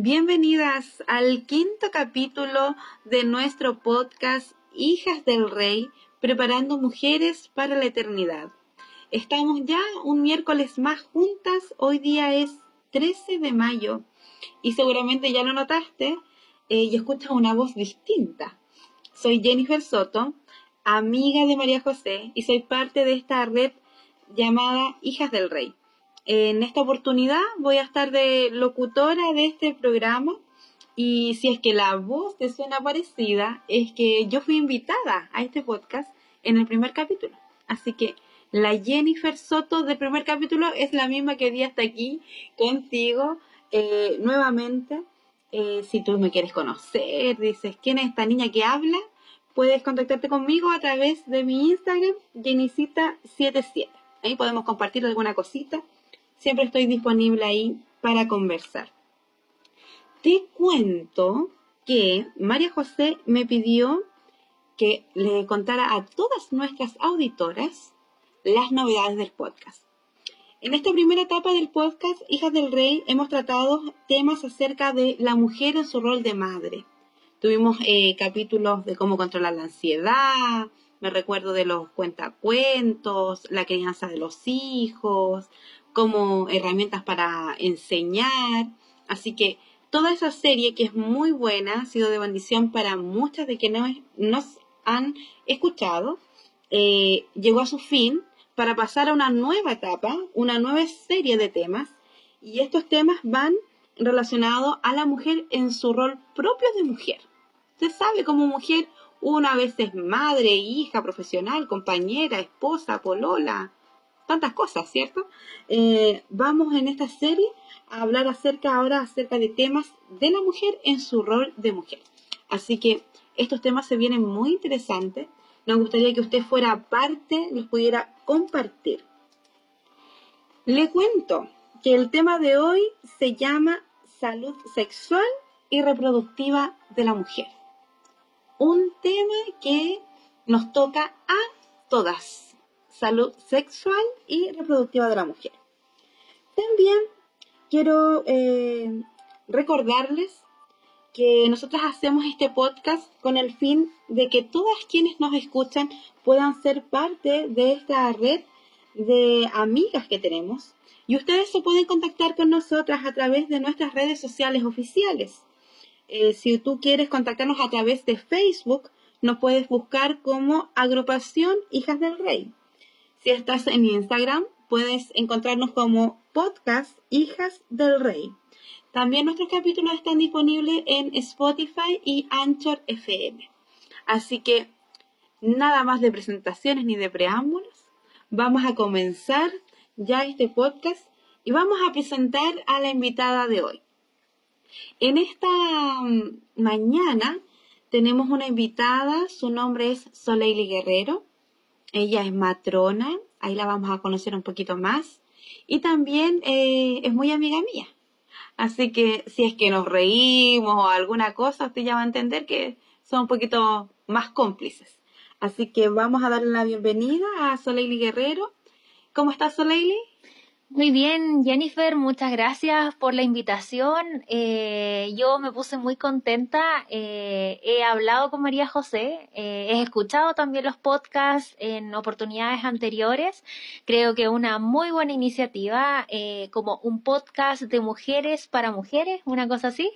Bienvenidas al quinto capítulo de nuestro podcast Hijas del Rey, preparando mujeres para la eternidad. Estamos ya un miércoles más juntas, hoy día es 13 de mayo y seguramente ya lo notaste eh, y escuchas una voz distinta. Soy Jennifer Soto, amiga de María José y soy parte de esta red llamada Hijas del Rey. En esta oportunidad voy a estar de locutora de este programa y si es que la voz te suena parecida, es que yo fui invitada a este podcast en el primer capítulo. Así que la Jennifer Soto del primer capítulo es la misma que vi hasta aquí contigo eh, nuevamente. Eh, si tú me quieres conocer, dices, ¿quién es esta niña que habla? Puedes contactarte conmigo a través de mi Instagram, Jenicita77. Ahí podemos compartir alguna cosita Siempre estoy disponible ahí para conversar. Te cuento que María José me pidió que le contara a todas nuestras auditoras las novedades del podcast. En esta primera etapa del podcast, Hijas del Rey, hemos tratado temas acerca de la mujer en su rol de madre. Tuvimos eh, capítulos de cómo controlar la ansiedad, me recuerdo de los cuentacuentos, la crianza de los hijos, como herramientas para enseñar. Así que toda esa serie que es muy buena, ha sido de bendición para muchas de quienes nos han escuchado, eh, llegó a su fin para pasar a una nueva etapa, una nueva serie de temas. Y estos temas van relacionados a la mujer en su rol propio de mujer. Usted sabe, como mujer, una vez es madre, hija, profesional, compañera, esposa, polola, tantas cosas, ¿cierto? Eh, vamos en esta serie a hablar acerca ahora acerca de temas de la mujer en su rol de mujer. Así que estos temas se vienen muy interesantes. Nos gustaría que usted fuera parte, los pudiera compartir. Le cuento que el tema de hoy se llama salud sexual y reproductiva de la mujer. Un tema que nos toca a todas salud sexual y reproductiva de la mujer. También quiero eh, recordarles que nosotros hacemos este podcast con el fin de que todas quienes nos escuchan puedan ser parte de esta red de amigas que tenemos. Y ustedes se pueden contactar con nosotras a través de nuestras redes sociales oficiales. Eh, si tú quieres contactarnos a través de Facebook, nos puedes buscar como agrupación Hijas del Rey. Si estás en Instagram, puedes encontrarnos como podcast Hijas del Rey. También nuestros capítulos están disponibles en Spotify y Anchor FM. Así que nada más de presentaciones ni de preámbulos. Vamos a comenzar ya este podcast y vamos a presentar a la invitada de hoy. En esta mm, mañana tenemos una invitada, su nombre es Soleili Guerrero. Ella es matrona, ahí la vamos a conocer un poquito más. Y también eh, es muy amiga mía. Así que si es que nos reímos o alguna cosa, usted ya va a entender que son un poquito más cómplices. Así que vamos a darle la bienvenida a Soleili Guerrero. ¿Cómo estás, Soleili? Muy bien, Jennifer, muchas gracias por la invitación. Eh, yo me puse muy contenta. Eh, he hablado con María José, eh, he escuchado también los podcasts en oportunidades anteriores. Creo que una muy buena iniciativa, como un podcast de mujeres para mujeres, una cosa así.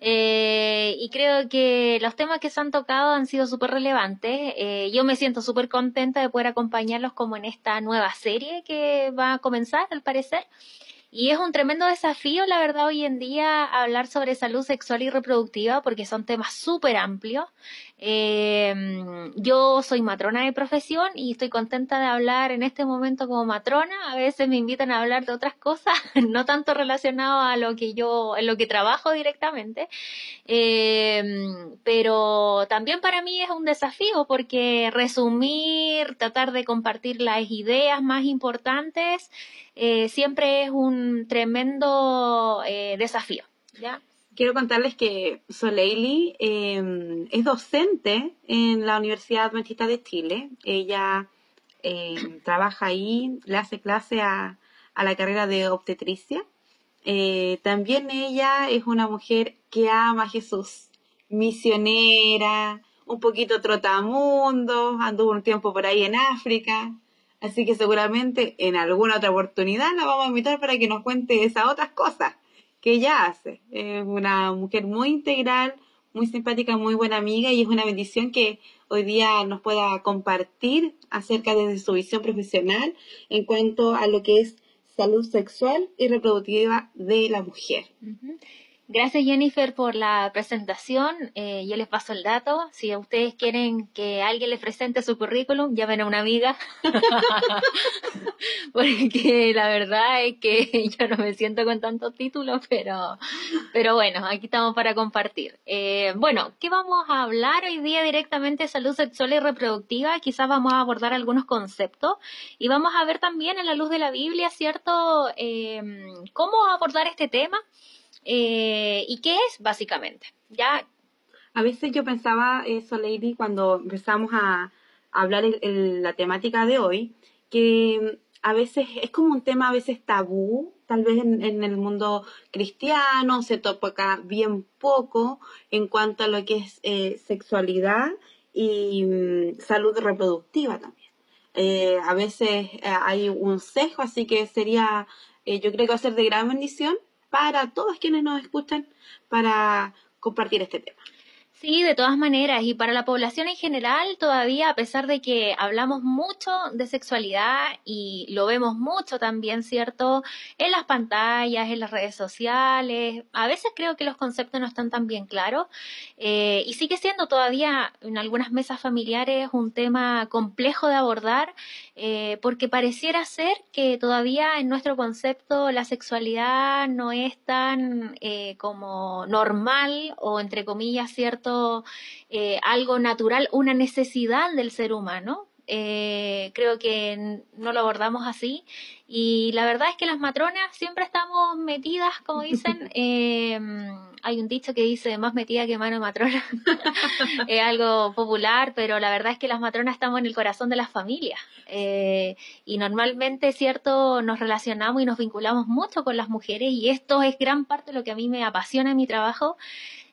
y creo que los temas que se han tocado han sido súper relevantes. yo me siento súper contenta de poder acompañarlos como en esta nueva serie que va a comenzar parecer. Y es un tremendo desafío, la verdad, hoy en día hablar sobre salud sexual y reproductiva porque son temas súper amplios. Eh, yo soy matrona de profesión y estoy contenta de hablar en este momento como matrona. A veces me invitan a hablar de otras cosas, no tanto relacionado a lo que yo, en lo que trabajo directamente. Eh, pero también para mí es un desafío porque resumir, tratar de compartir las ideas más importantes, eh, siempre es un tremendo eh, desafío. Quiero contarles que Soleili em, es docente en la Universidad Adventista de Chile. Ella em, trabaja ahí, le hace clase a, a, la carrera de obstetricia Eh, también ella es una mujer que ama a Jesús, misionera, un poquito trotamundo, anduvo un tiempo por ahí en África, así que seguramente en alguna otra oportunidad la vamos a invitar para que nos cuente esas otras cosas que ella hace. Es una mujer muy integral, muy simpática, muy buena amiga y es una bendición que hoy día nos pueda compartir acerca de su visión profesional en cuanto a lo que es salud sexual y reproductiva de la mujer. Gracias Jennifer por la presentación. Eh, yo les paso el dato. Si ustedes quieren que alguien les presente su currículum, llamen a una amiga. Porque la verdad es que yo no me siento con tantos títulos, pero, pero bueno, aquí estamos para compartir. Eh, bueno, ¿qué vamos a hablar hoy día directamente de salud sexual y reproductiva? Quizás vamos a abordar algunos conceptos y vamos a ver también en la luz de la Biblia, ¿cierto? Eh, ¿Cómo abordar este tema? Eh, ¿Y qué es básicamente? Ya. A veces yo pensaba eso, Lady, cuando empezamos a, hablar en la temática de hoy, que a veces es como un tema a veces tabú, tal vez en, el mundo cristiano se toca bien poco en cuanto a lo que es eh, sexualidad y mm, salud reproductiva también. Eh, a veces hay un sesgo, así que sería, yo creo que va a ser de gran bendición para todos quienes nos escuchan para compartir este tema. Sí, de todas maneras, y para la población en general, todavía, a pesar de que hablamos mucho de sexualidad y lo vemos mucho también, ¿cierto? En las pantallas, en las redes sociales, a veces creo que los conceptos no están tan bien claros eh, y sigue siendo todavía en algunas mesas familiares un tema complejo de abordar eh, porque pareciera ser que todavía en nuestro concepto la sexualidad no es tan eh, como normal o entre comillas, ¿cierto? Eh, algo natural, una necesidad del ser humano. Eh, creo que no lo abordamos así. Y la verdad es que las matronas siempre estamos metidas, como dicen, em, hay un dicho que dice más metida que mano matrona, es algo popular, pero la verdad es que las matronas estamos en el corazón de las familias eh, y normalmente, cierto, nos relacionamos y nos vinculamos mucho con las mujeres y esto es gran parte de lo que a mí me apasiona en mi trabajo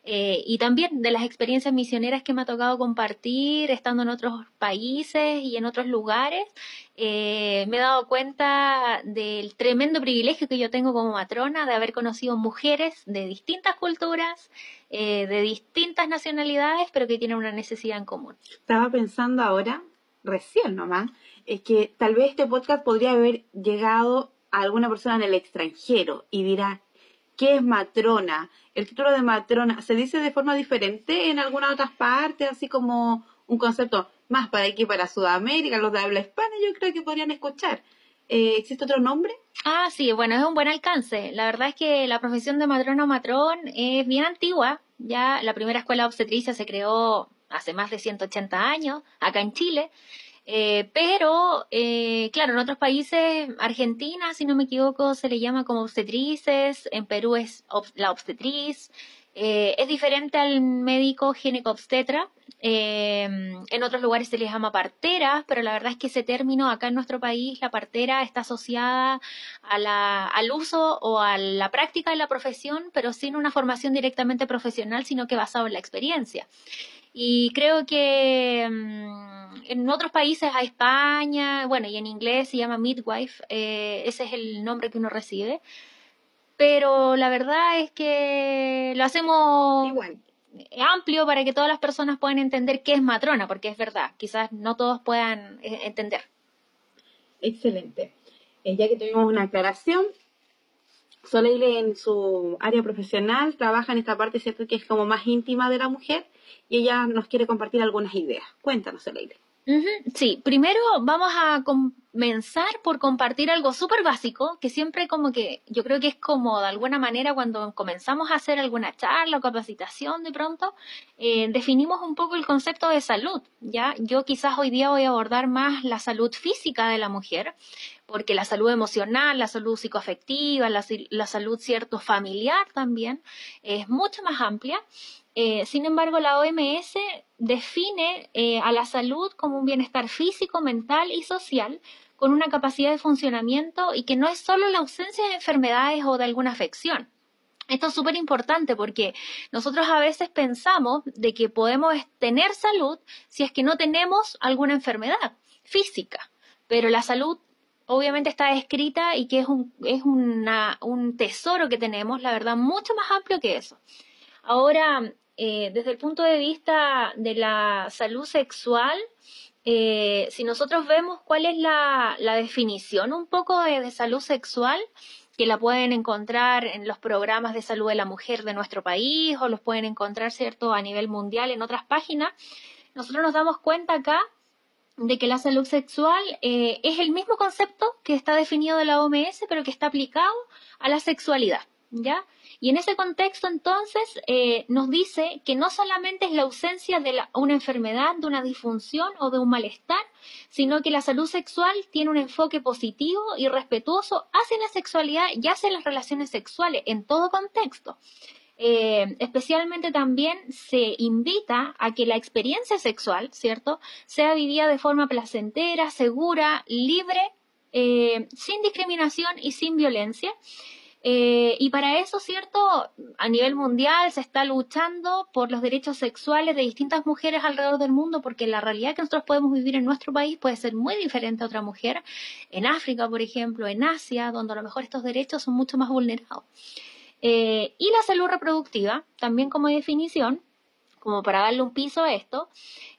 eh, y también de las experiencias misioneras que me ha tocado compartir estando en otros países y en otros lugares, eh, me he dado cuenta del tremendo privilegio que yo tengo como matrona de haber conocido mujeres de distintas culturas, eh, de distintas nacionalidades, pero que tienen una necesidad en común. Estaba pensando ahora, recién nomás, es que tal vez este podcast podría haber llegado a alguna persona en el extranjero y dirá, ¿qué es matrona? el título de matrona se dice de forma diferente en algunas otras partes, así como un concepto más para aquí, para Sudamérica, los de habla hispana, yo creo que podrían escuchar. Eh, ¿Existe otro nombre? Ah, sí, bueno, es un buen alcance. La verdad es que la profesión de matrona o matrón es bien antigua. Ya la primera escuela obstetricia se creó hace más de 180 años, acá en Chile. Eh, pero, eh, claro, en otros países, Argentina, si no me equivoco, se le llama como obstetrices, en Perú es la obstetriz, eh, es diferente al médico gineco-obstetra, en otros lugares se les llama partera, pero la verdad es que ese término acá en nuestro país, la partera, está asociada al uso o a la práctica de la profesión, pero sin una formación directamente profesional, sino que basado en la experiencia. Y creo que mm, en otros países, a España, bueno, y en inglés se llama midwife, eh, ese es el nombre que uno recibe. Pero la verdad es que lo hacemos amplio para que todas las personas puedan entender qué es matrona, porque es verdad, quizás no todos puedan eh, entender. Excelente. Eh, ya que tuvimos una aclaración, Soleil en su área profesional trabaja en esta parte, ¿cierto? Que es como más íntima de la mujer y ella nos quiere compartir algunas ideas. Cuéntanos, Leire. Sí, primero vamos a comenzar por compartir algo súper básico, que siempre como que yo creo que es como de alguna manera cuando comenzamos a hacer alguna charla o capacitación de pronto, eh, definimos un poco el concepto de salud, ¿ya? Yo quizás hoy día voy a abordar más la salud física de la mujer, porque la salud emocional, la salud psicoafectiva, la, la salud cierto familiar también es mucho más amplia eh, sin embargo, la OMS define eh, a la salud como un bienestar físico, mental y social con una capacidad de funcionamiento y que no es solo la ausencia de enfermedades o de alguna afección. Esto es súper importante porque nosotros a veces pensamos de que podemos tener salud si es que no tenemos alguna enfermedad física, pero la salud obviamente está escrita y que es un, es un tesoro que tenemos, la verdad, mucho más amplio que eso. Ahora, eh, desde el punto de vista de la salud sexual, eh, si nosotros vemos cuál es la, definición un poco de, salud sexual, que la pueden encontrar en los programas de salud de la mujer de nuestro país o los pueden encontrar, ¿cierto?, a nivel mundial en otras páginas, nosotros nos damos cuenta acá de que la salud sexual eh, es el mismo concepto que está definido de la OMS, pero que está aplicado a la sexualidad, ¿ya? Y en ese contexto, entonces, eh, nos dice que no solamente es la ausencia de una enfermedad, de una disfunción o de un malestar, sino que la salud sexual tiene un enfoque positivo y respetuoso hacia la sexualidad y hacia las relaciones sexuales en todo contexto. Eh, especialmente también se invita a que la experiencia sexual, ¿cierto?, sea vivida de forma placentera, segura, libre, eh, sin discriminación y sin violencia. Eh, y para eso, ¿cierto? A nivel mundial se está luchando por los derechos sexuales de distintas mujeres alrededor del mundo, porque la realidad que nosotros podemos vivir en nuestro país puede ser muy diferente a otra mujer, en África, por ejemplo, en Asia, donde a lo mejor estos derechos son mucho más vulnerados. Eh, y la salud reproductiva, también como definición, como para darle un piso a esto,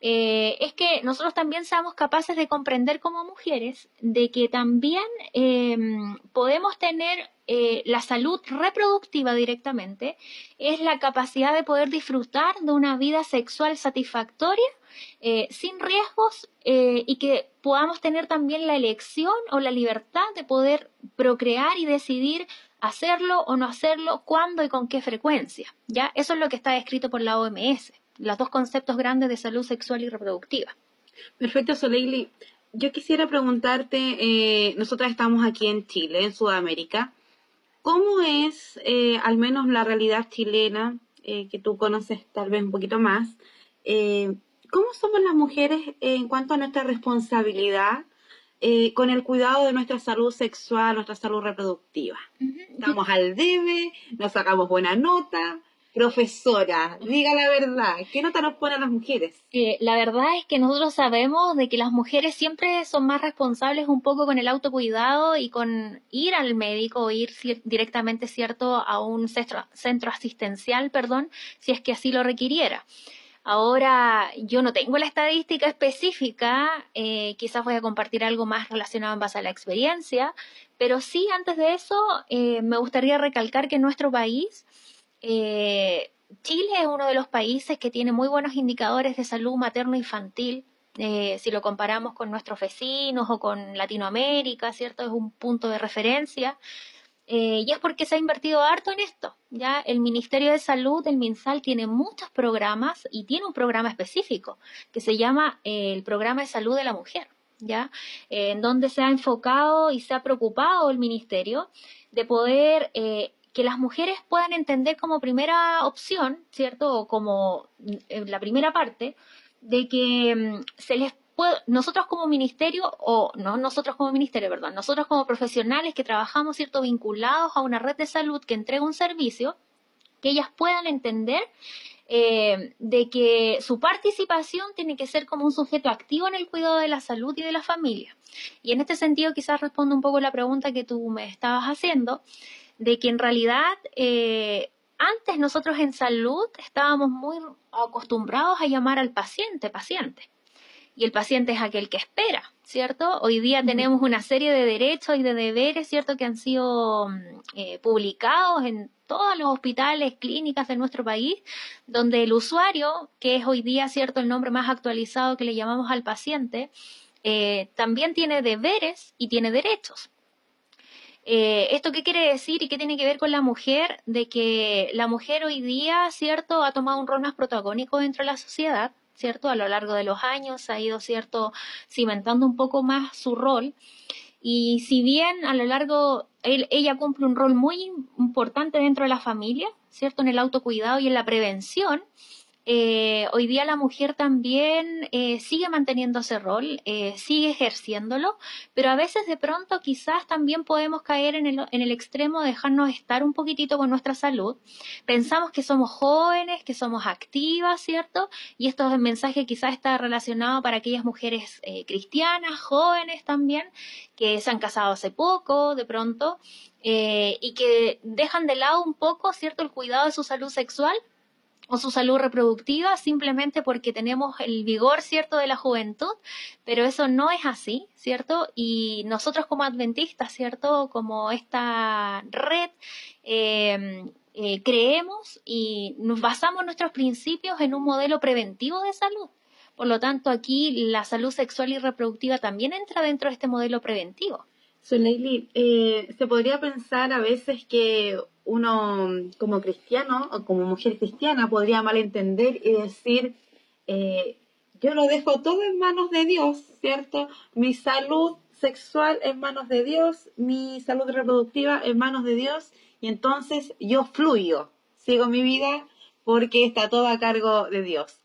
eh, es que nosotros también seamos capaces de comprender como mujeres de que también em, podemos tener eh, la salud reproductiva directamente, es la capacidad de poder disfrutar de una vida sexual satisfactoria, sin riesgos y que podamos tener también la elección o la libertad de poder procrear y decidir hacerlo o no hacerlo, cuándo y con qué frecuencia. ¿ya? Eso es lo que está descrito por la OMS, los dos conceptos grandes de salud sexual y reproductiva. Perfecto, Soleili. Yo quisiera preguntarte, eh, nosotras estamos aquí en Chile, en Sudamérica, ¿cómo es eh, al menos la realidad chilena, eh, que tú conoces tal vez un poquito más? ¿Cómo somos las mujeres en cuanto a nuestra responsabilidad eh, con el cuidado de nuestra salud sexual, nuestra salud reproductiva. Estamos al debe, nos sacamos buena nota. Profesora, diga la verdad, ¿qué nota nos ponen las mujeres? Eh, la verdad es que nosotros sabemos de que las mujeres siempre son más responsables un poco con el autocuidado y con ir al médico o ir directamente, ¿cierto?, a un centro, centro asistencial, perdón, si es que así lo requiriera. Ahora, yo no tengo la estadística específica, eh, quizás voy a compartir algo más relacionado en base a la experiencia, pero sí, antes de eso, eh, me gustaría recalcar que en nuestro país, eh, Chile es uno de los países que tiene muy buenos indicadores de salud materno-infantil. si lo comparamos con nuestros vecinos o con Latinoamérica, ¿cierto? Es un punto de referencia. Eh, y es porque se ha invertido harto en esto. Ya el Ministerio de Salud, el MinSal, tiene muchos programas y tiene un programa específico que se llama eh, el Programa de Salud de la Mujer. ¿ya? Eh, en donde se ha enfocado y se ha preocupado el Ministerio de poder que las mujeres puedan entender como primera opción, ¿cierto? O como la primera parte, de que mm, se les nosotros como ministerio, o no nosotros como ministerio, perdón, nosotros como profesionales que trabajamos, ¿cierto?, vinculados a una red de salud que entrega un servicio, que ellas puedan entender eh, de que su participación tiene que ser como un sujeto activo en el cuidado de la salud y de la familia. Y en este sentido quizás respondo un poco la pregunta que tú me estabas haciendo, de que en realidad eh, antes nosotros en salud estábamos muy acostumbrados a llamar al paciente, paciente y el paciente es aquel que espera, ¿cierto? Hoy día tenemos una serie de derechos y de deberes, ¿cierto?, que han sido mm, eh, publicados en todos los hospitales, clínicas de nuestro país, donde el usuario, que es hoy día, ¿cierto?, el nombre más actualizado que le llamamos al paciente, eh, también tiene deberes y tiene derechos. Eh, ¿Esto qué quiere decir y qué tiene que ver con la mujer? De que la mujer hoy día, ¿cierto?, ha tomado un rol más protagónico dentro de la sociedad, ¿cierto? A lo largo de los años ha ido, ¿cierto?, cimentando un poco más su rol. Y si bien a lo largo ella cumple un rol muy importante dentro de la familia, ¿cierto? En el autocuidado y en la prevención, eh, hoy día la mujer también eh, sigue manteniendo ese rol, eh, sigue ejerciéndolo, pero a veces de pronto quizás también podemos caer en el, extremo de dejarnos estar un poquitito con nuestra salud. Pensamos que somos jóvenes, que somos activas, ¿cierto? Y esto es mensaje quizás está relacionado para aquellas mujeres cristianas, jóvenes también, que se han casado hace poco, de pronto, y que dejan de lado un poco, ¿cierto?, el cuidado de su salud sexual o su salud reproductiva simplemente porque tenemos el vigor, ¿cierto?, de la juventud, pero eso no es así, ¿cierto? Y nosotros como adventistas, ¿cierto?, como esta red, em, eh, creemos y nos basamos nuestros principios en un modelo preventivo de salud. Por lo tanto, aquí la salud sexual y reproductiva también entra dentro de este modelo preventivo. So, eh, se podría pensar a veces que uno como cristiano o como mujer cristiana podría malentender y decir, eh, yo lo dejo todo en manos de Dios, ¿cierto? Mi salud sexual en manos de Dios, mi salud reproductiva en manos de Dios, y entonces yo fluyo, sigo mi vida porque está todo a cargo de Dios.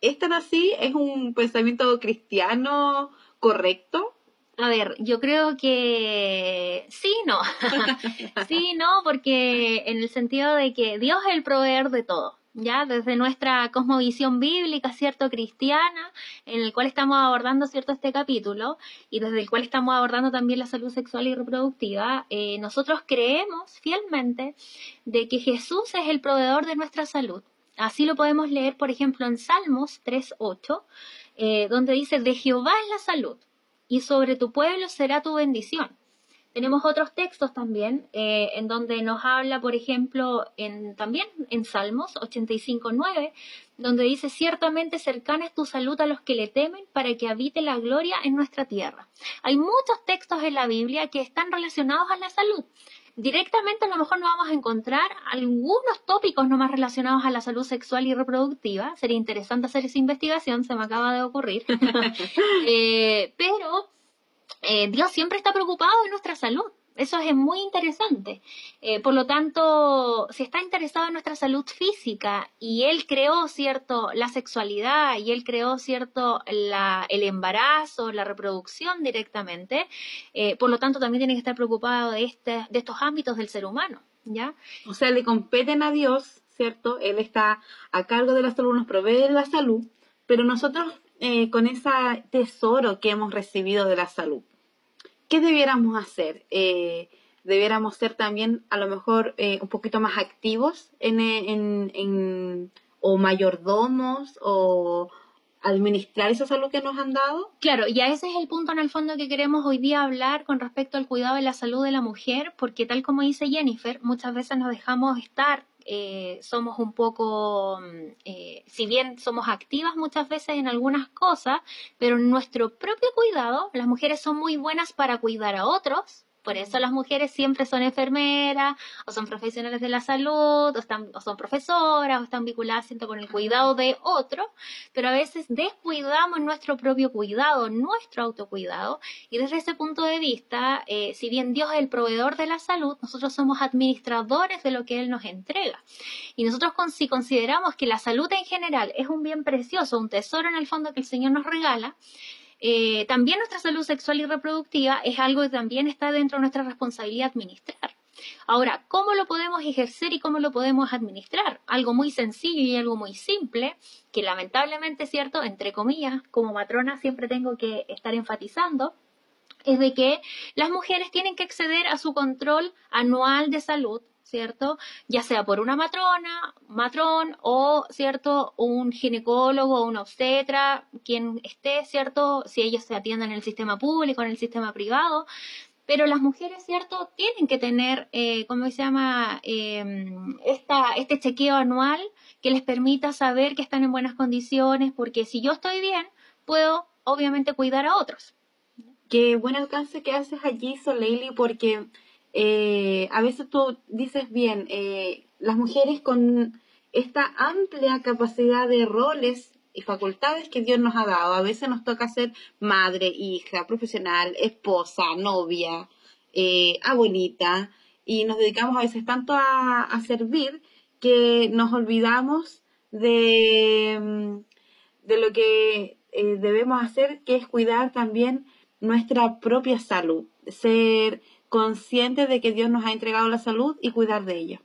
¿Es tan así? ¿Es un pensamiento cristiano correcto? A ver, yo creo que sí, no. sí, no, porque en el sentido de que Dios es el proveedor de todo. Ya desde nuestra cosmovisión bíblica, cierto, cristiana, en el cual estamos abordando cierto este capítulo y desde el cual estamos abordando también la salud sexual y reproductiva, eh, nosotros creemos fielmente de que Jesús es el proveedor de nuestra salud. Así lo podemos leer, por ejemplo, en Salmos 3.8, eh, donde dice, de Jehová es la salud y sobre tu pueblo será tu bendición. Tenemos otros textos también eh, en donde nos habla, por ejemplo, en, también en Salmos 85.9, donde dice, ciertamente cercana es tu salud a los que le temen para que habite la gloria en nuestra tierra. Hay muchos textos en la Biblia que están relacionados a la salud. Directamente a lo mejor no vamos a encontrar algunos tópicos no más relacionados a la salud sexual y reproductiva. Sería interesante hacer esa investigación, se me acaba de ocurrir. Eh, pero eh, Dios siempre está preocupado de nuestra salud. Eso es muy interesante. Eh, por lo tanto, si está interesado en nuestra salud física y él creó, cierto, la sexualidad y él creó, cierto, el embarazo, la reproducción directamente, eh, por lo tanto también tiene que estar preocupado de, este, de estos ámbitos del ser humano, ¿ya? O sea, le competen a Dios, ¿cierto? Él está a cargo de la salud, nos provee la salud, pero nosotros eh, con ese tesoro que hemos recibido de la salud, ¿qué debiéramos hacer? Eh, debiéramos ser también a lo mejor eh, un poquito más activos en, en, o mayordomos o administrar esa salud que nos han dado. Claro, y ese es el punto en el fondo que queremos hoy día hablar con respecto al cuidado de la salud de la mujer, porque tal como dice Jennifer, muchas veces nos dejamos estar eh, somos un poco, mm, eh, si bien somos activas muchas veces en algunas cosas, pero en nuestro propio cuidado, las mujeres son muy buenas para cuidar a otros, por eso las mujeres siempre son enfermeras, o son profesionales de la salud, o, están, o son profesoras, o están vinculadas con el cuidado de otro, pero a veces descuidamos nuestro propio cuidado, nuestro autocuidado, y desde ese punto de vista, eh, si bien Dios es el proveedor de la salud, nosotros somos administradores de lo que Él nos entrega. Y nosotros si consideramos que la salud en general es un bien precioso, un tesoro en el fondo que el Señor nos regala, eh, también nuestra salud sexual y reproductiva es algo que también está dentro de nuestra responsabilidad administrar. Ahora, ¿cómo lo podemos ejercer y cómo lo podemos administrar? Algo muy sencillo y algo muy simple, que lamentablemente cierto, entre comillas, como matrona siempre tengo que estar enfatizando, es de que las mujeres tienen que acceder a su control anual de salud ¿cierto? Ya sea por una matrona, matrón o, ¿cierto? Un ginecólogo o una obstetra, quien esté, ¿cierto? Si ellos se atienden en el sistema público, en el sistema privado. Pero las mujeres, ¿cierto? Tienen que tener, eh, ¿cómo se llama? Em, esta, este chequeo anual que les permita saber que están en buenas condiciones, porque si yo estoy bien, puedo, obviamente, cuidar a otros. Qué buen alcance que haces allí, Soleili, porque eh, a veces tú dices bien, eh, las mujeres con esta amplia capacidad de roles y facultades que Dios nos ha dado, a veces nos toca ser madre, hija, profesional, esposa, novia, eh, abuelita, y nos dedicamos a veces tanto a, servir que nos olvidamos de, de lo que debemos hacer, que es cuidar también nuestra propia salud, ser conscientes de que Dios nos ha entregado la salud y cuidar de ella.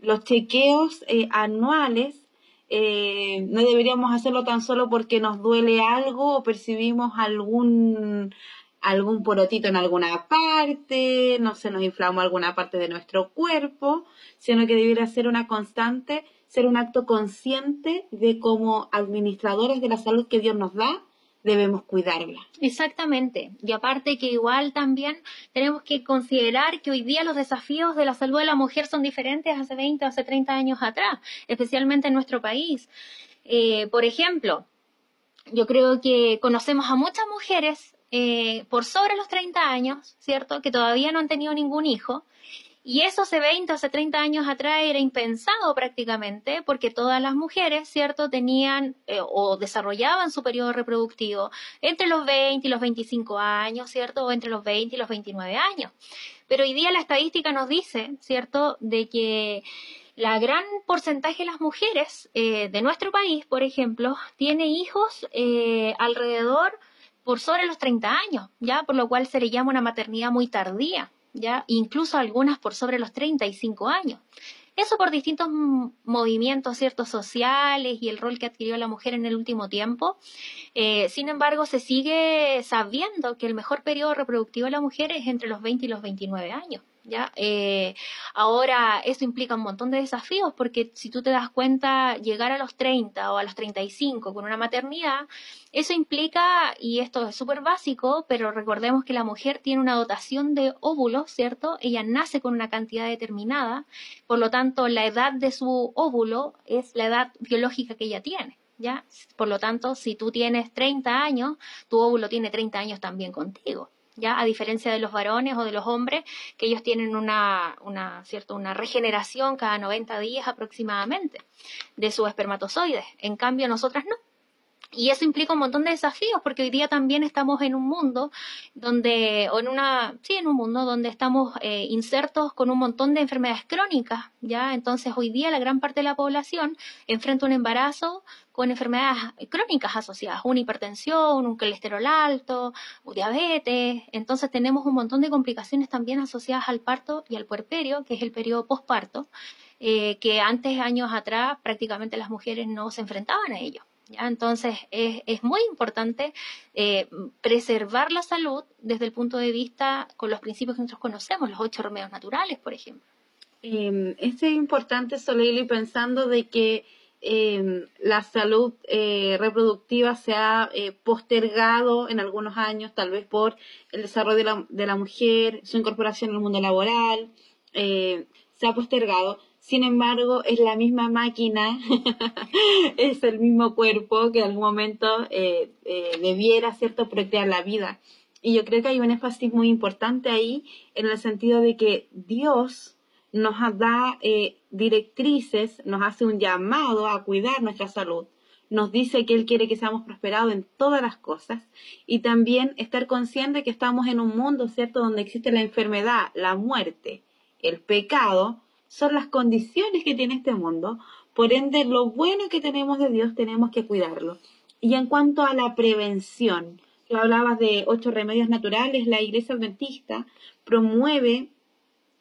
Los chequeos eh, anuales eh, no deberíamos hacerlo tan solo porque nos duele algo o percibimos algún algún porotito en alguna parte, no se nos inflamó alguna parte de nuestro cuerpo, sino que debería ser una constante, ser un acto consciente de como administradores de la salud que Dios nos da, debemos cuidarla. Exactamente. Y aparte que igual también tenemos que considerar que hoy día los desafíos de la salud de la mujer son diferentes hace 20 o hace 30 años atrás, especialmente en nuestro país. Eh, por ejemplo, yo creo que conocemos a muchas mujeres eh, por sobre los 30 años, ¿cierto? Que todavía no han tenido ningún hijo y eso hace 20 o hace 30 años atrás era impensado prácticamente porque todas las mujeres, ¿cierto?, tenían eh, o desarrollaban su periodo reproductivo entre los 20 y los 25 años, ¿cierto?, o entre los 20 y los 29 años. Pero hoy día la estadística nos dice, ¿cierto?, de que la gran porcentaje de las mujeres eh, de nuestro país, por ejemplo, tiene hijos eh, alrededor por sobre los 30 años, ¿ya? Por lo cual se le llama una maternidad muy tardía. ¿Ya? Incluso algunas por sobre los 35 años. Eso por distintos movimientos ciertos sociales y el rol que adquirió la mujer en el último tiempo. Eh, sin embargo, se sigue sabiendo que el mejor periodo reproductivo de la mujer es entre los 20 y los 29 años. ¿Ya? Eh, ahora, eso implica un montón de desafíos porque si tú te das cuenta, llegar a los 30 o a los 35 con una maternidad, eso implica, y esto es súper básico, pero recordemos que la mujer tiene una dotación de óvulos, ¿cierto? Ella nace con una cantidad determinada, por lo tanto, la edad de su óvulo es la edad biológica que ella tiene. ¿Ya? Por lo tanto, si tú tienes 30 años, tu óvulo tiene 30 años también contigo ya a diferencia de los varones o de los hombres que ellos tienen una una cierto una regeneración cada 90 días aproximadamente de sus espermatozoides. En cambio nosotras no y eso implica un montón de desafíos, porque hoy día también estamos en un mundo donde, o en una, sí, en un mundo donde estamos eh, insertos con un montón de enfermedades crónicas, ¿ya? Entonces hoy día la gran parte de la población enfrenta un embarazo con enfermedades crónicas asociadas, una hipertensión, un colesterol alto, un diabetes. Entonces tenemos un montón de complicaciones también asociadas al parto y al puerperio, que es el periodo posparto, eh, que antes, años atrás, prácticamente las mujeres no se enfrentaban a ello. Entonces es, muy importante eh, preservar la salud desde el punto de vista con los principios que nosotros conocemos, los ocho remedios naturales, por ejemplo. Eh, es importante, Soleil, pensando de que em, la salud eh, reproductiva se ha eh, postergado en algunos años, tal vez por el desarrollo de la, de la mujer, su incorporación al mundo laboral, se ha postergado sin embargo, es la misma máquina, es el mismo cuerpo que en algún momento eh, eh, debiera, ¿cierto?, procrear la vida. Y yo creo que hay un énfasis muy importante ahí en el sentido de que Dios nos da eh, directrices, nos hace un llamado a cuidar nuestra salud. Nos dice que Él quiere que seamos prosperados en todas las cosas y también estar consciente que estamos en un mundo, ¿cierto?, donde existe la enfermedad, la muerte, el pecado, son las condiciones que tiene este mundo, por ende lo bueno que tenemos de Dios tenemos que cuidarlo. Y en cuanto a la prevención, tú hablabas de ocho remedios naturales, la Iglesia Adventista promueve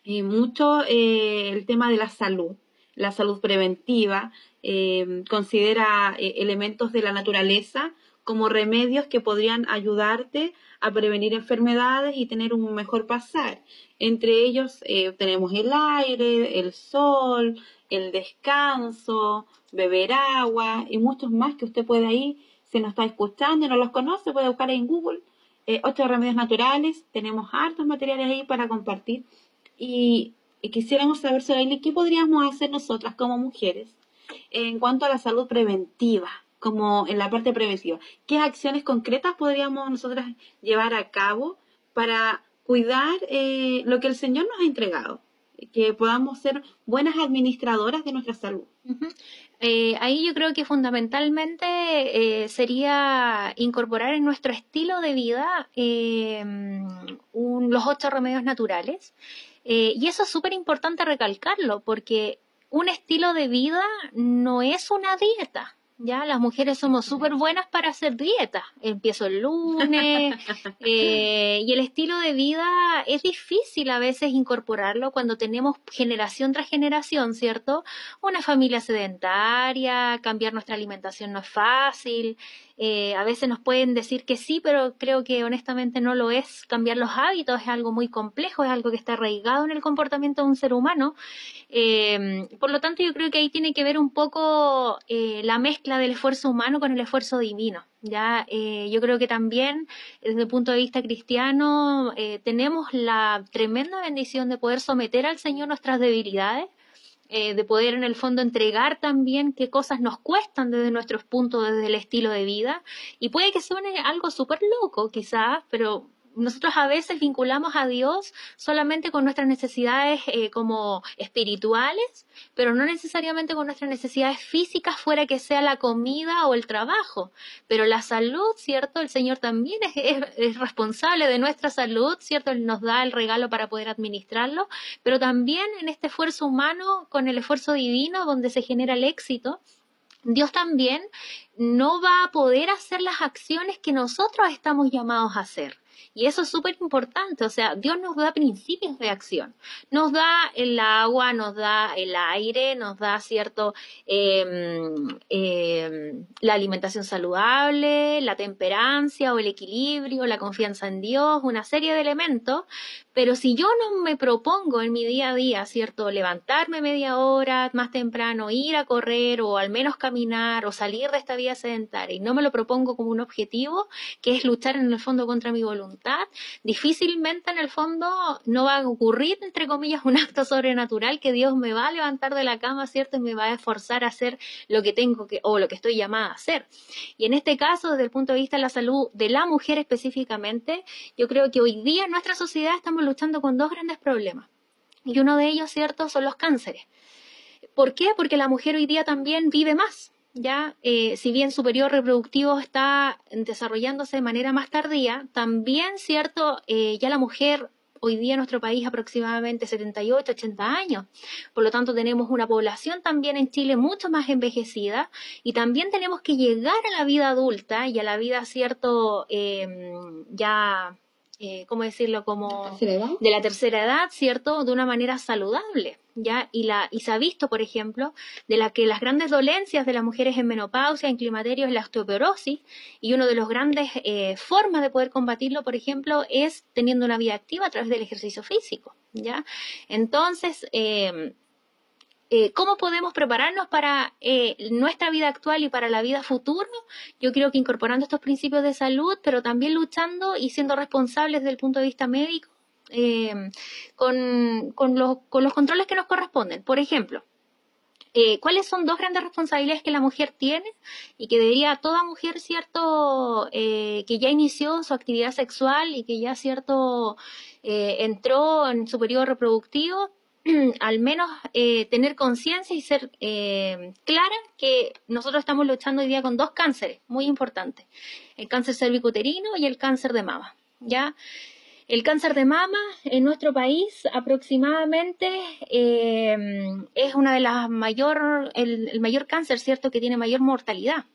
eh, mucho eh, el tema de la salud, la salud preventiva, eh, considera elementos de la naturaleza como remedios que podrían ayudarte a prevenir enfermedades y tener un mejor pasar. Entre ellos eh, tenemos el aire, el sol, el descanso, beber agua y muchos más que usted puede ahí, si nos está escuchando y no los conoce, puede buscar en Google. Eh, ocho remedios naturales, tenemos hartos materiales ahí para compartir y, quisiéramos saber, sobre qué podríamos hacer nosotras como mujeres en cuanto a la salud preventiva, como en la parte preventiva. ¿Qué acciones concretas podríamos nosotras llevar a cabo para cuidar eh, lo que el Señor nos ha entregado, que podamos ser buenas administradoras de nuestra salud. Eh, ahí yo creo que fundamentalmente eh, sería incorporar en nuestro estilo de vida los ocho remedios naturales. y eso es súper importante recalcarlo porque un estilo de vida no es una dieta. Ya, las mujeres somos súper buenas para hacer dieta. Empiezo el lunes eh, y el estilo de vida es difícil a veces incorporarlo cuando tenemos generación tras generación, ¿cierto? Una familia sedentaria, cambiar nuestra alimentación no es fácil, eh, a veces nos pueden decir que sí, pero creo que honestamente no lo es. Cambiar los hábitos es algo muy complejo, es algo que está arraigado en el comportamiento de un ser humano. Eh, por lo tanto, yo creo que ahí tiene que ver un poco eh, la mezcla del esfuerzo humano con el esfuerzo divino. Ya, yo creo que también desde el punto de vista cristiano tenemos la tremenda bendición de poder someter al Señor nuestras debilidades eh, de poder en el fondo entregar también qué cosas nos cuestan desde nuestros puntos, desde el estilo de vida. Y puede que suene algo súper loco quizás, pero nosotros a veces vinculamos a Dios solamente con nuestras necesidades eh, como espirituales, pero no necesariamente con nuestras necesidades físicas fuera que sea la comida o el trabajo. Pero la salud, ¿cierto? El Señor también es, es responsable de nuestra salud, ¿cierto? Él nos da el regalo para poder administrarlo, pero también en este esfuerzo humano, con el esfuerzo divino, donde se genera el éxito, Dios también no va a poder hacer las acciones que nosotros estamos llamados a hacer. Y eso es súper importante, o sea, Dios nos da principios de acción. Nos da el agua, nos da el aire, nos da cierto em, em, la alimentación saludable, la temperancia o el equilibrio, la confianza en Dios, una serie de elementos, pero si yo no me propongo en mi día a día, ¿cierto? Levantarme media hora más temprano, ir a correr o al menos caminar o salir de esta vida sedentaria y no me lo propongo como un objetivo, que es luchar en el fondo contra mi voluntad, difícilmente en el fondo no va a ocurrir, entre comillas, un acto sobrenatural que Dios me va a levantar de la cama, ¿cierto? Y me va a esforzar a hacer lo que tengo que, o lo que estoy llamada a hacer. Y en este caso, desde el punto de vista de la salud de la mujer específicamente, yo creo que hoy día en nuestra sociedad estamos luchando con dos grandes problemas. Y uno de ellos, ¿cierto?, son los cánceres. ¿Por qué? Porque la mujer hoy día también vive más. Ya, eh, si bien superior reproductivo está desarrollándose de manera más tardía, también, ¿cierto?, eh, ya la mujer hoy día en nuestro país aproximadamente 78, 80 años. Por lo tanto, tenemos una población también en Chile mucho más envejecida y también tenemos que llegar a la vida adulta y a la vida, cierto, em, ya eh, ¿cómo decirlo? Como de la tercera edad, ¿cierto? De una manera saludable, ¿ya? Y, la, y se ha visto, por ejemplo, de la que las grandes dolencias de las mujeres en menopausia, en climaterio, es la osteoporosis, y una de las grandes eh, formas de poder combatirlo, por ejemplo, es teniendo una vida activa a través del ejercicio físico, ¿ya? Entonces, eh, eh, ¿Cómo podemos prepararnos para eh, nuestra vida actual y para la vida futura? Yo creo que incorporando estos principios de salud, pero también luchando y siendo responsables desde el punto de vista médico eh, con, los, controles que nos corresponden. Por ejemplo, ¿cuáles son dos grandes responsabilidades que la mujer tiene y que debería toda mujer, cierto, que ya inició su actividad sexual y que ya, cierto, entró en su periodo reproductivo, al menos eh, tener conciencia y ser eh, clara que nosotros estamos luchando hoy día con dos cánceres muy importantes, el cáncer cervicuterino y el cáncer de mama. ¿ya? El cáncer de mama en nuestro país aproximadamente eh, es una de las mayor, el mayor cáncer, ¿cierto?, que tiene mayor mortalidad.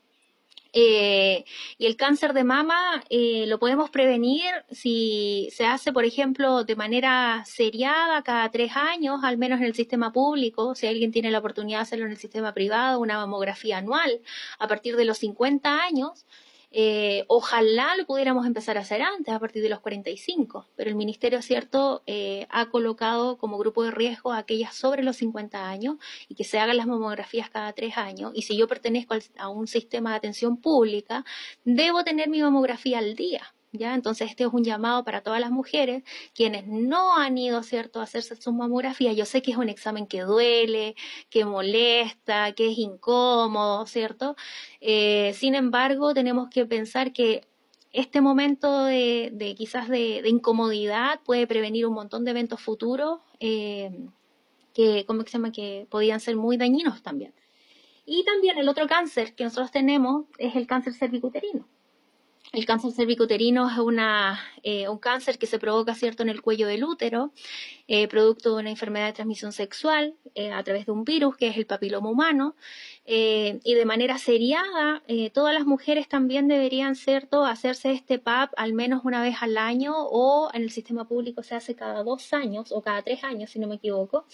Eh, y el cáncer de mama eh, lo podemos prevenir si se hace, por ejemplo, de manera seriada cada tres años, al menos en el sistema público. Si alguien tiene la oportunidad de hacerlo en el sistema privado, una mamografía anual a partir de los 50 años. Eh, ojalá lo pudiéramos empezar a hacer antes, a partir de los 45, pero el Ministerio, cierto, eh, ha colocado como grupo de riesgo a aquellas sobre los 50 años y que se hagan las mamografías cada tres años. Y si yo pertenezco a un sistema de atención pública, debo tener mi mamografía al día. ¿Ya? Entonces este es un llamado para todas las mujeres quienes no han ido, ¿cierto?, a hacerse su mamografía. Yo sé que es un examen que duele, que molesta, que es incómodo, ¿cierto? Eh, sin embargo, tenemos que pensar que este momento de, quizás de, incomodidad puede prevenir un montón de eventos futuros eh, que, ¿cómo se llama?, que podían ser muy dañinos también. Y también el otro cáncer que nosotros tenemos es el cáncer cervicuterino. El cáncer cervicuterino es eh, un cáncer que se provoca cierto en el cuello del útero, eh, producto de una enfermedad de transmisión sexual eh, a través de un virus que es el papiloma humano. y de manera seriada, todas las mujeres también deberían cierto hacerse este PAP al menos una vez al año o en el sistema público se hace cada dos años o cada tres años, si no me equivoco.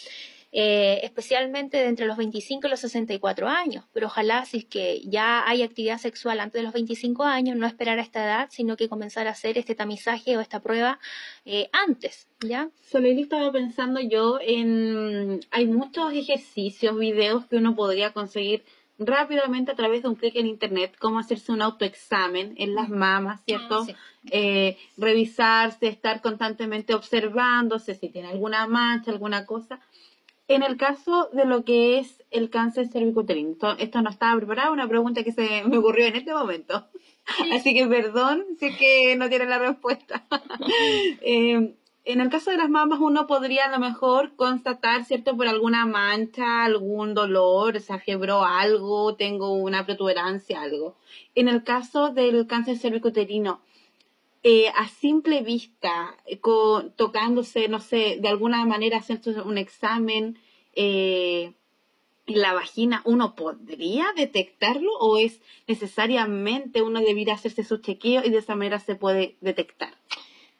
Eh, especialmente de entre los 25 y los 64 años. Pero ojalá si es que ya hay actividad sexual antes de los 25 años, no esperar a esta edad, sino que comenzar a hacer este tamizaje o esta prueba eh, antes, ¿ya? Solely estaba pensando yo en... Hay muchos ejercicios, videos que uno podría conseguir rápidamente a través de un clic en internet cómo hacerse un autoexamen en las mamas, ¿cierto? Ah, eh, revisarse, estar constantemente observándose si tiene alguna mancha, alguna cosa. En el caso de lo que es el cáncer cervicuterino, esto, no estaba preparado, una pregunta que se me ocurrió en este momento. Así que perdón si es que no tiene la respuesta. Eh, en el caso de las mamas, uno podría a lo mejor constatar, ¿cierto?, por alguna mancha, algún dolor, se afiebró algo, tengo una protuberancia, algo. En el caso del cáncer cervicuterino, eh, a simple vista, eh, tocándose, no sé, de alguna manera haciendo un examen eh, en la vagina, ¿uno podría detectarlo o es necesariamente uno debiera hacerse su chequeo y de esa manera se puede detectar?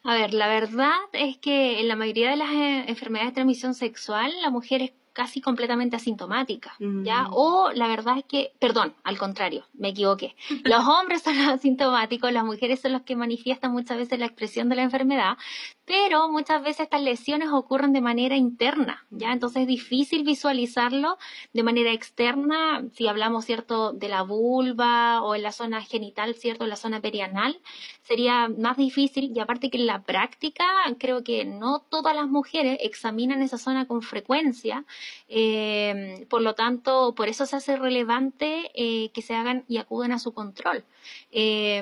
A ver, la verdad es que en la mayoría de las enfermedades de transmisión sexual, la mujer es casi completamente asintomática, ¿ya? Mm. O la verdad es que, perdón, al contrario, me equivoqué. Los hombres son los asintomáticos, las mujeres son los que manifiestan muchas veces la expresión de la enfermedad, pero muchas veces estas lesiones ocurren de manera interna, ¿ya? Entonces es difícil visualizarlo de manera externa, si hablamos, ¿cierto?, de la vulva o en la zona genital, ¿cierto?, en la zona perianal, sería más difícil y aparte que en la práctica creo que no todas las mujeres examinan esa zona con frecuencia, eh, por lo tanto, por eso se hace relevante eh, que se hagan y acudan a su control. Eh,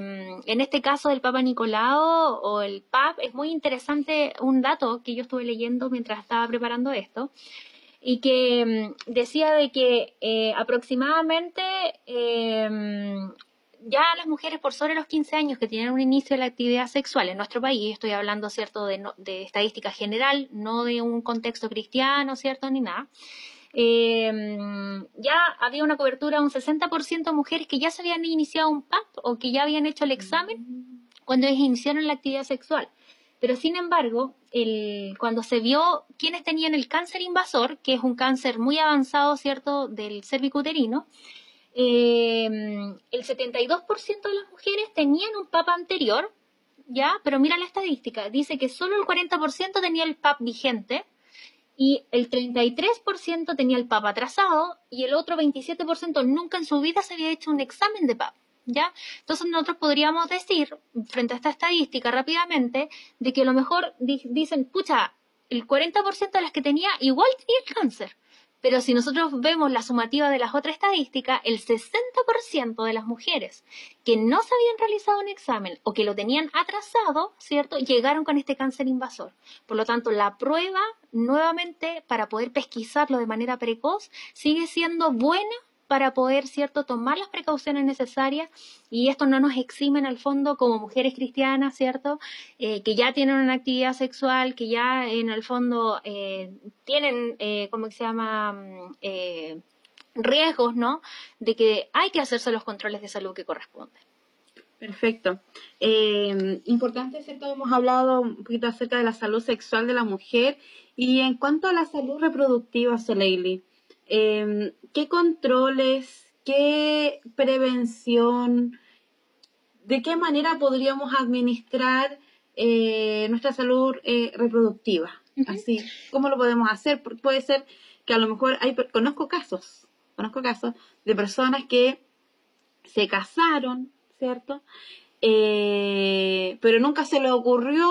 en este caso del Papa Nicolao o el PAP es muy interesante un dato que yo estuve leyendo mientras estaba preparando esto y que mm, decía de que aproximadamente ya las mujeres por sobre los 15 años que tienen un inicio de la actividad sexual en nuestro país, estoy hablando, ¿cierto?, de, de estadística general, no de un contexto cristiano, ¿cierto?, ni nada, em, ya había una cobertura de un 60% de mujeres que ya se habían iniciado un PAP o que ya habían hecho el examen cuando iniciaron la actividad sexual. Pero sin embargo, cuando se vio quiénes tenían el cáncer invasor, que es un cáncer muy avanzado, ¿cierto?, del cervicuterino, eh, el 72% de las mujeres tenían un PAP anterior, ¿ya? Pero mira la estadística, dice que solo el 40% tenía el PAP vigente y el 33% tenía el PAP atrasado y el otro 27% nunca en su vida se había hecho un examen de PAP. ¿ya? Entonces nosotros podríamos decir, frente a esta estadística rápidamente, de que a lo mejor dicen, pucha, el 40% de las que tenía igual el cáncer. Pero si nosotros vemos la sumativa de las otras estadísticas, el 60% de las mujeres que no se habían realizado un examen o que lo tenían atrasado, ¿cierto? Llegaron con este cáncer invasor. Por lo tanto, la prueba, nuevamente, para poder pesquisarlo de manera precoz, sigue siendo buena para poder, ¿cierto?, tomar las precauciones necesarias y esto no nos exime en el fondo como mujeres cristianas, ¿cierto?, eh, que ya tienen una actividad sexual, que ya en el fondo eh, tienen, eh, ¿cómo se llama?, mm, eh, riesgos, ¿no?, de que hay que hacerse los controles de salud que corresponden. Perfecto. importante, ¿cierto? Hemos hablado un poquito acerca de la salud sexual de la mujer y en cuanto a la salud reproductiva, Soleili, Em, ¿Qué controles, qué prevención, de qué manera podríamos administrar eh, nuestra salud eh, reproductiva? Así, ¿cómo lo podemos hacer? puede ser que a lo mejor hay, conozco casos, conozco casos de personas que se casaron, ¿cierto? Eh, pero nunca se le ocurrió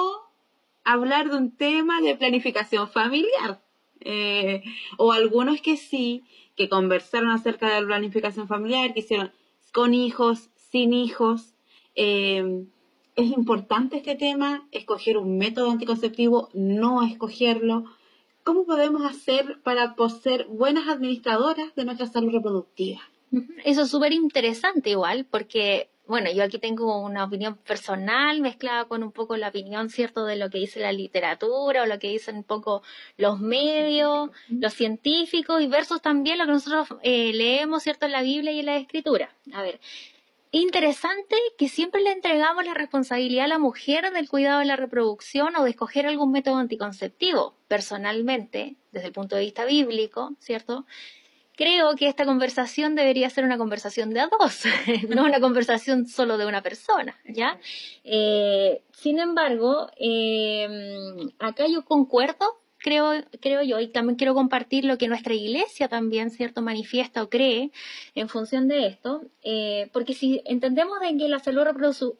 hablar de un tema de planificación familiar. Eh, o algunos que sí, que conversaron acerca de la planificación familiar, que hicieron con hijos, sin hijos. Eh, es importante este tema, escoger un método anticonceptivo, no escogerlo. ¿Cómo podemos hacer para ser buenas administradoras de nuestra salud reproductiva? Eso es súper interesante igual, porque bueno, yo aquí tengo una opinión personal mezclada con un poco la opinión, ¿cierto?, de lo que dice la literatura o lo que dicen un poco los medios, los científicos y versus también lo que nosotros eh, leemos, ¿cierto?, en la Biblia y en la Escritura. A ver, interesante que siempre le entregamos la responsabilidad a la mujer del cuidado de la reproducción o de escoger algún método anticonceptivo. Personalmente, desde el punto de vista bíblico, ¿cierto? Creo que esta conversación debería ser una conversación de a dos, no una conversación solo de una persona, ¿ya? Eh, sin embargo, eh, acá yo concuerdo creo, creo yo, y también quiero compartir lo que nuestra iglesia también, ¿cierto?, manifiesta o cree en función de esto, eh, porque si entendemos de que la salud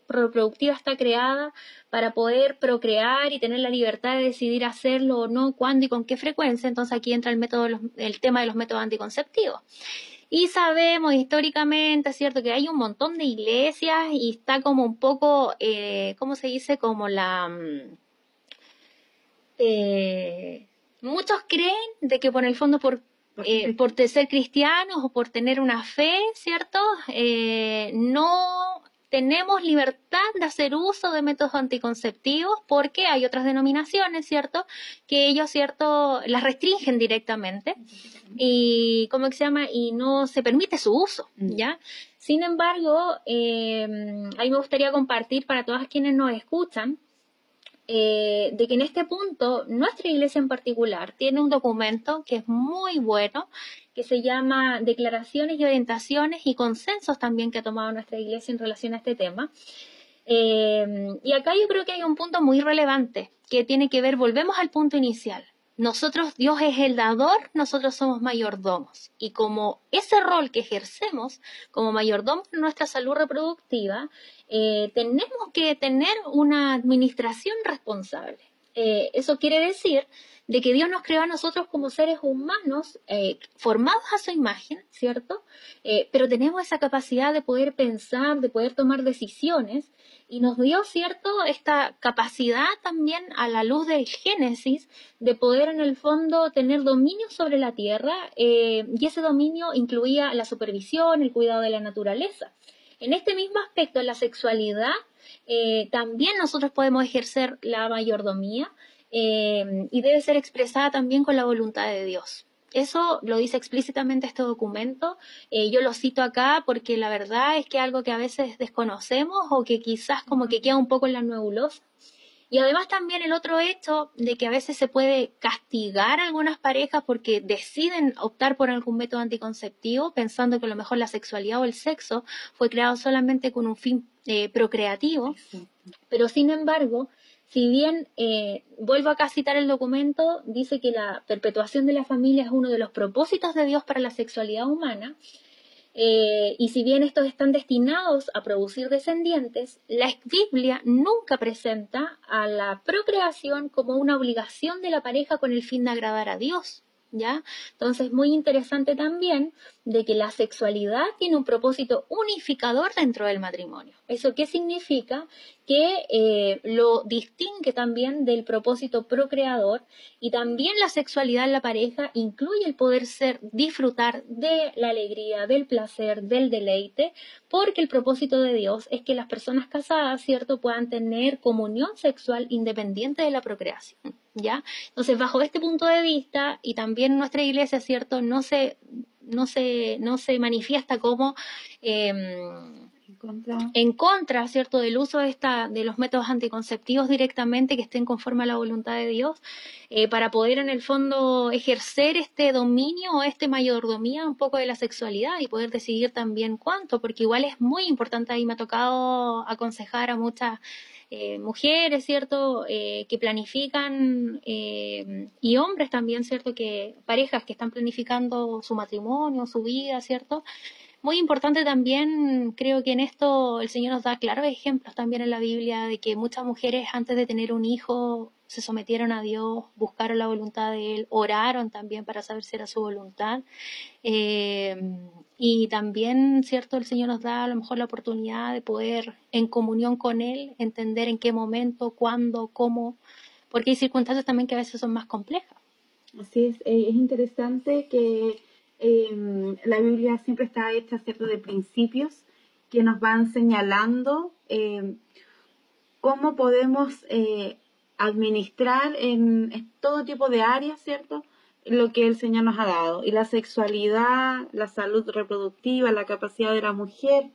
reproductiva está creada para poder procrear y tener la libertad de decidir hacerlo o no, cuándo y con qué frecuencia, entonces aquí entra el, método, el tema de los métodos anticonceptivos. Y sabemos históricamente, ¿cierto?, que hay un montón de iglesias y está como un poco, eh, ¿cómo se dice? Como la... Eh, muchos creen de que por el fondo por, eh, por ser cristianos o por tener una fe, ¿cierto? Eh, no tenemos libertad de hacer uso de métodos anticonceptivos porque hay otras denominaciones, ¿cierto? Que ellos, ¿cierto? Las restringen directamente y, ¿cómo se llama? Y no se permite su uso, mm. ¿ya? Sin embargo, eh, ahí me gustaría compartir para todas quienes nos escuchan eh, de que en este punto nuestra iglesia en particular tiene un documento que es muy bueno, que se llama Declaraciones y Orientaciones y Consensos también que ha tomado nuestra iglesia en relación a este tema. Eh, y acá yo creo que hay un punto muy relevante que tiene que ver, volvemos al punto inicial. Nosotros, Dios es el dador, nosotros somos mayordomos. Y como ese rol que ejercemos como mayordomos en nuestra salud reproductiva, eh, tenemos que tener una administración responsable. Eh, eso quiere decir de que Dios nos creó a nosotros como seres humanos eh, formados a su imagen, ¿cierto? pero tenemos esa capacidad de poder pensar, de poder tomar decisiones y nos dio, ¿cierto?, esta capacidad también a la luz del Génesis de poder en el fondo tener dominio sobre la tierra y ese dominio incluía la supervisión, el cuidado de la naturaleza. En este mismo aspecto, la sexualidad, eh, también nosotros podemos ejercer la mayordomía eh, y debe ser expresada también con la voluntad de Dios. Eso lo dice explícitamente este documento. Eh, yo lo cito acá porque la verdad es que algo que a veces desconocemos o que quizás como que queda un poco en la nebulosa. Y además también el otro hecho de que a veces se puede castigar a algunas parejas porque deciden optar por algún método anticonceptivo pensando que a lo mejor la sexualidad o el sexo fue creado solamente con un fin eh, procreativo. Pero sin embargo, si bien, eh, vuelvo acá a citar el documento, dice que la perpetuación de la familia es uno de los propósitos de Dios para la sexualidad humana, eh, y si bien estos están destinados a producir descendientes, la Biblia nunca presenta a la procreación como una obligación de la pareja con el fin de agradar a Dios. ¿Ya? Entonces, muy interesante también de que la sexualidad tiene un propósito unificador dentro del matrimonio. ¿Eso qué significa? Que eh, lo distingue también del propósito procreador y también la sexualidad en la pareja incluye el poder ser, disfrutar de la alegría, del placer, del deleite, porque el propósito de Dios es que las personas casadas, ¿cierto?, puedan tener comunión sexual independiente de la procreación. ¿Ya? Entonces, bajo este punto de vista, y también nuestra iglesia, ¿cierto?, no se no se, no se manifiesta como em, en, contra. ¿cierto?, del uso de, esta, de los métodos anticonceptivos directamente que estén conforme a la voluntad de Dios, eh, para poder en el fondo ejercer este dominio o este mayordomía un poco de la sexualidad y poder decidir también cuánto, porque igual es muy importante, ahí me ha tocado aconsejar a muchas eh, mujeres, ¿cierto?, eh, que planifican, eh, y hombres también, ¿cierto?, que parejas que están planificando su matrimonio, su vida, ¿cierto? Muy importante también, creo que en esto el Señor nos da claros ejemplos también en la Biblia de que muchas mujeres antes de tener un hijo se sometieron a Dios, buscaron la voluntad de Él, oraron también para saber si era su voluntad. Y también, ¿cierto? El Señor nos da a lo mejor la oportunidad de poder, en comunión con Él, entender en qué momento, cuándo, cómo, porque hay circunstancias también que a veces son más complejas. Así es, eh, es interesante que em, la Biblia siempre está hecha, ¿cierto?, de principios que nos van señalando eh, cómo podemos eh, administrar en, todo tipo de áreas, ¿cierto? Lo que el Señor nos ha dado. Y la sexualidad, la salud reproductiva, la capacidad de la mujer,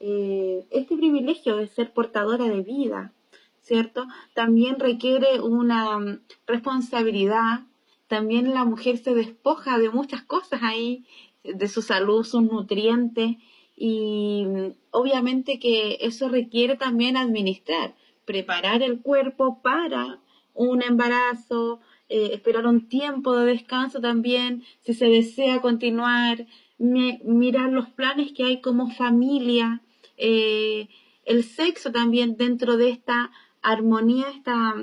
eh, este privilegio de ser portadora de vida, ¿cierto? También requiere una mm, responsabilidad. También la mujer se despoja de muchas cosas ahí, de su salud, sus nutrientes, y mm, obviamente que eso requiere también administrar, preparar el cuerpo para un embarazo, eh, esperar un tiempo de descanso también, si se desea continuar, mirar los planes que hay como familia, eh, el sexo también dentro de esta armonía, esta,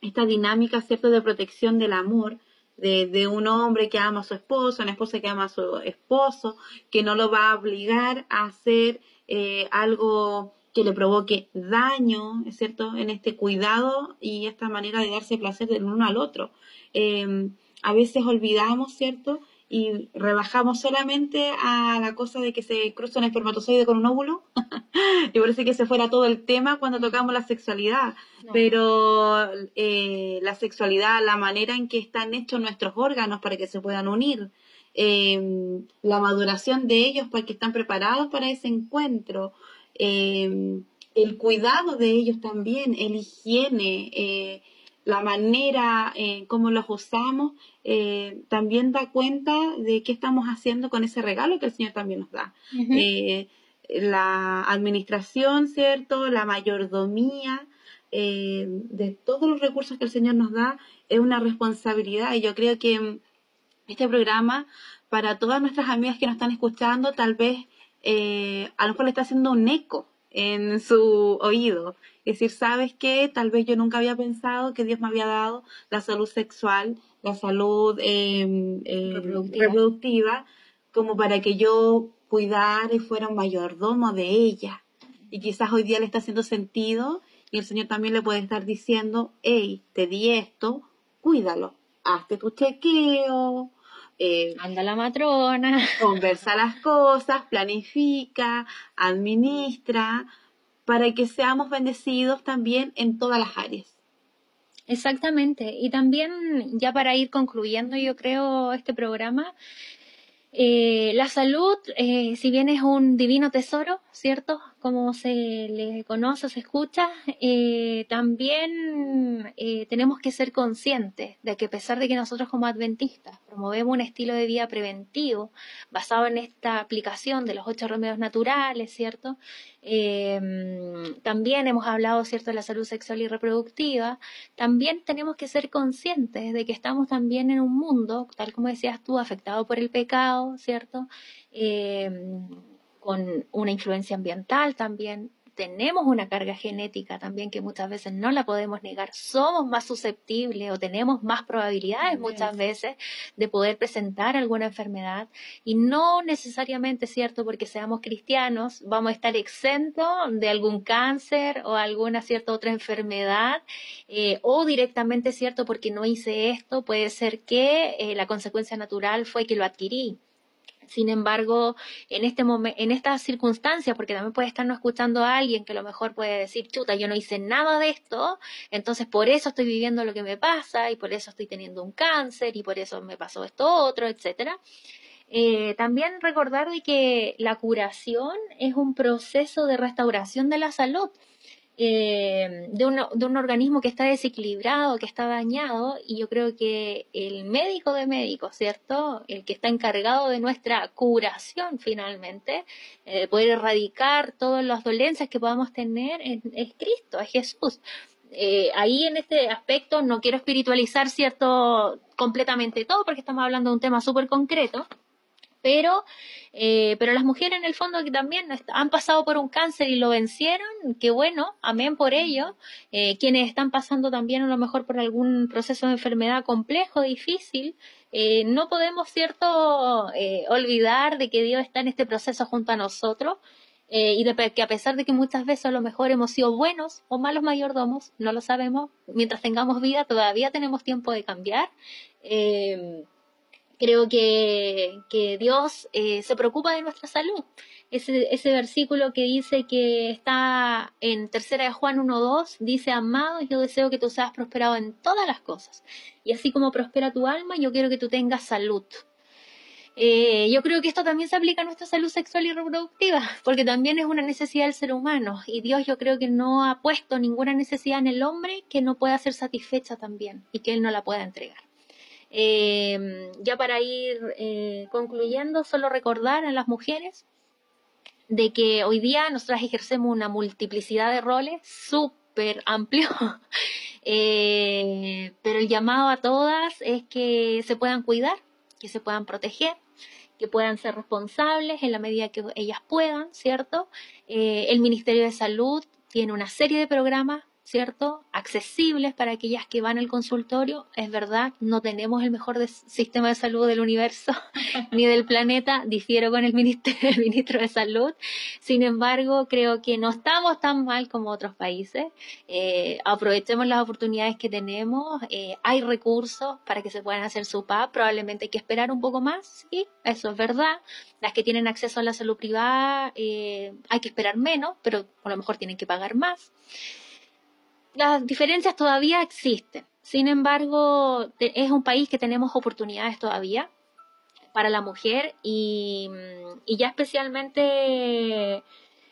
esta dinámica, ¿cierto?, de protección del amor, de, un hombre que ama a su esposo, una esposa que ama a su esposo, que no lo va a obligar a hacer eh, algo que le provoque daño, ¿es cierto?, en este cuidado y esta manera de darse placer del uno al otro. Em, a veces olvidamos, ¿cierto?, y rebajamos solamente a la cosa de que se cruza un espermatozoide con un óvulo. y parece que se fuera todo el tema cuando tocamos la sexualidad. Pero eh, la sexualidad, la manera en que están hechos nuestros órganos para que se puedan unir, em, la maduración de ellos para que están preparados para ese encuentro, em, el cuidado de ellos también, el higiene, eh, la manera en eh, cómo los usamos, eh, también da cuenta de qué estamos haciendo con ese regalo que el Señor también nos da. La administración, ¿cierto? La mayordomía de todos los recursos que el Señor nos da es una responsabilidad y yo creo que este programa, para todas nuestras amigas que nos están escuchando, tal vez a lo mejor le está haciendo un eco en su oído es decir, ¿sabes qué? Tal vez yo nunca había pensado que Dios me había dado la salud sexual, la salud em, em, reproductiva. como para que yo cuidara y fuera un mayordomo de ella. Y quizás hoy día le está haciendo sentido y el Señor también le puede estar diciendo, hey, te di esto, cuídalo, hazte tu chequeo, eh, anda la matrona, conversa las cosas, planifica, administra, para que seamos bendecidos también en todas las áreas. Exactamente. Y también, ya para ir concluyendo, yo creo, este programa, eh, la salud, eh, si bien es un divino tesoro, ¿cierto? Como se le conoce, se escucha, eh, también tenemos que ser conscientes de que a pesar de que nosotros como adventistas promovemos un estilo de vida preventivo basado en esta aplicación de los ocho remedios naturales, ¿cierto? también hemos hablado, ¿cierto?, de la salud sexual y reproductiva. También tenemos que ser conscientes de que estamos también en un mundo, tal como decías tú, afectado por el pecado, ¿cierto? Con una influencia ambiental también. Tenemos una carga genética también que muchas veces no la podemos negar. Somos más susceptibles o tenemos más probabilidades muchas veces de poder presentar alguna enfermedad y no necesariamente, ¿cierto? Porque seamos cristianos, vamos a estar exentos de algún cáncer o alguna cierta otra enfermedad eh, o directamente, ¿cierto? Porque no hice esto, puede ser que eh, la consecuencia natural fue que lo adquirí sin embargo, en este en estas circunstancias, porque también puede estarnos escuchando a alguien que a lo mejor puede decir, chuta, yo no hice nada de esto, entonces por eso estoy viviendo lo que me pasa y por eso estoy teniendo un cáncer y por eso me pasó esto otro, etcétera. Eh, también recordar que la curación es un proceso de restauración de la salud. Eh, de, un, de, un, organismo que está desequilibrado, que está dañado, y yo creo que el médico de médicos, ¿cierto? El que está encargado de nuestra curación finalmente, eh, poder erradicar todas las dolencias que podamos tener, es, Cristo, es Jesús. Eh, ahí en este aspecto no quiero espiritualizar, ¿cierto? Completamente todo, porque estamos hablando de un tema súper concreto, pero, eh, pero las mujeres en el fondo que también han pasado por un cáncer y lo vencieron, qué bueno, amén por ello. Eh, quienes están pasando también a lo mejor por algún proceso de enfermedad complejo, difícil, eh, no podemos, cierto, olvidar de que Dios está en este proceso junto a nosotros. y de que a pesar de que muchas veces a lo mejor hemos sido buenos o malos mayordomos, no lo sabemos, mientras tengamos vida todavía tenemos tiempo de cambiar creo que, que Dios eh, se preocupa de nuestra salud. Ese, ese versículo que dice que está en tercera de Juan 1.2, dice, amado, yo deseo que tú seas prosperado en todas las cosas. Y así como prospera tu alma, yo quiero que tú tengas salud. Eh, yo creo que esto también se aplica a nuestra salud sexual y reproductiva, porque también es una necesidad del ser humano. Y Dios yo creo que no ha puesto ninguna necesidad en el hombre que no pueda ser satisfecha también y que Él no la pueda entregar. Eh, ya para ir eh, concluyendo, solo recordar a las mujeres de que hoy día nosotras ejercemos una multiplicidad de roles súper amplio, eh, pero el llamado a todas es que se puedan cuidar, que se puedan proteger, que puedan ser responsables en la medida que ellas puedan, ¿cierto? el Ministerio de Salud tiene una serie de programas ¿cierto? Accesibles para aquellas que van al consultorio. Es verdad, no tenemos el mejor sistema de salud del universo ni del planeta, difiero con el, ministro de Salud. Sin embargo, creo que no estamos tan mal como otros países. Eh, aprovechemos las oportunidades que tenemos. Eh, hay recursos para que se puedan hacer su PAP. Probablemente hay que esperar un poco más, sí, eso es verdad. Las que tienen acceso a la salud privada eh, hay que esperar menos, pero a lo mejor tienen que pagar más las diferencias todavía existen. Sin embargo, es un país que tenemos oportunidades todavía para la mujer y, ya especialmente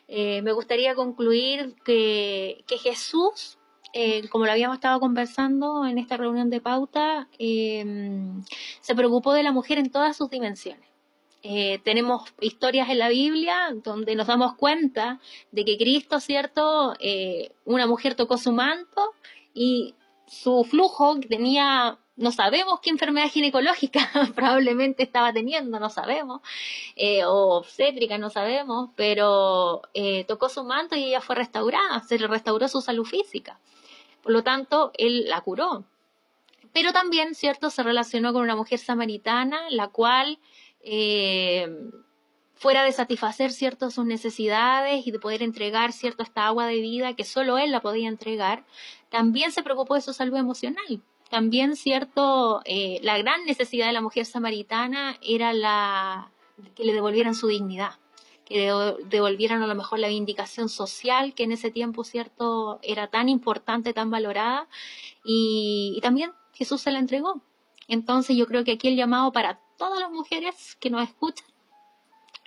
eh, me gustaría concluir que, Jesús, eh, como lo habíamos estado conversando en esta reunión de pauta, eh, se preocupó de la mujer en todas sus dimensiones. Eh, tenemos historias en la Biblia donde nos damos cuenta de que Cristo, ¿cierto? Eh, una mujer tocó su manto y su flujo tenía, no sabemos qué enfermedad ginecológica probablemente estaba teniendo, no sabemos, eh, o obstétrica, no sabemos, pero tocó su manto y ella fue restaurada, se le restauró su salud física. Por lo tanto, él la curó. Pero también, ¿cierto? Se relacionó con una mujer samaritana, la cual eh, fuera de satisfacer ciertas sus necesidades y de poder entregar cierto esta agua de vida que solo él la podía entregar, también se preocupó de su salud emocional. También cierto, eh, la gran necesidad de la mujer samaritana era la que le devolvieran su dignidad, que devolvieran a lo mejor la vindicación social que en ese tiempo cierto era tan importante, tan valorada y también Jesús se la entregó. Entonces yo creo que aquí el llamado para todas las mujeres que nos escuchan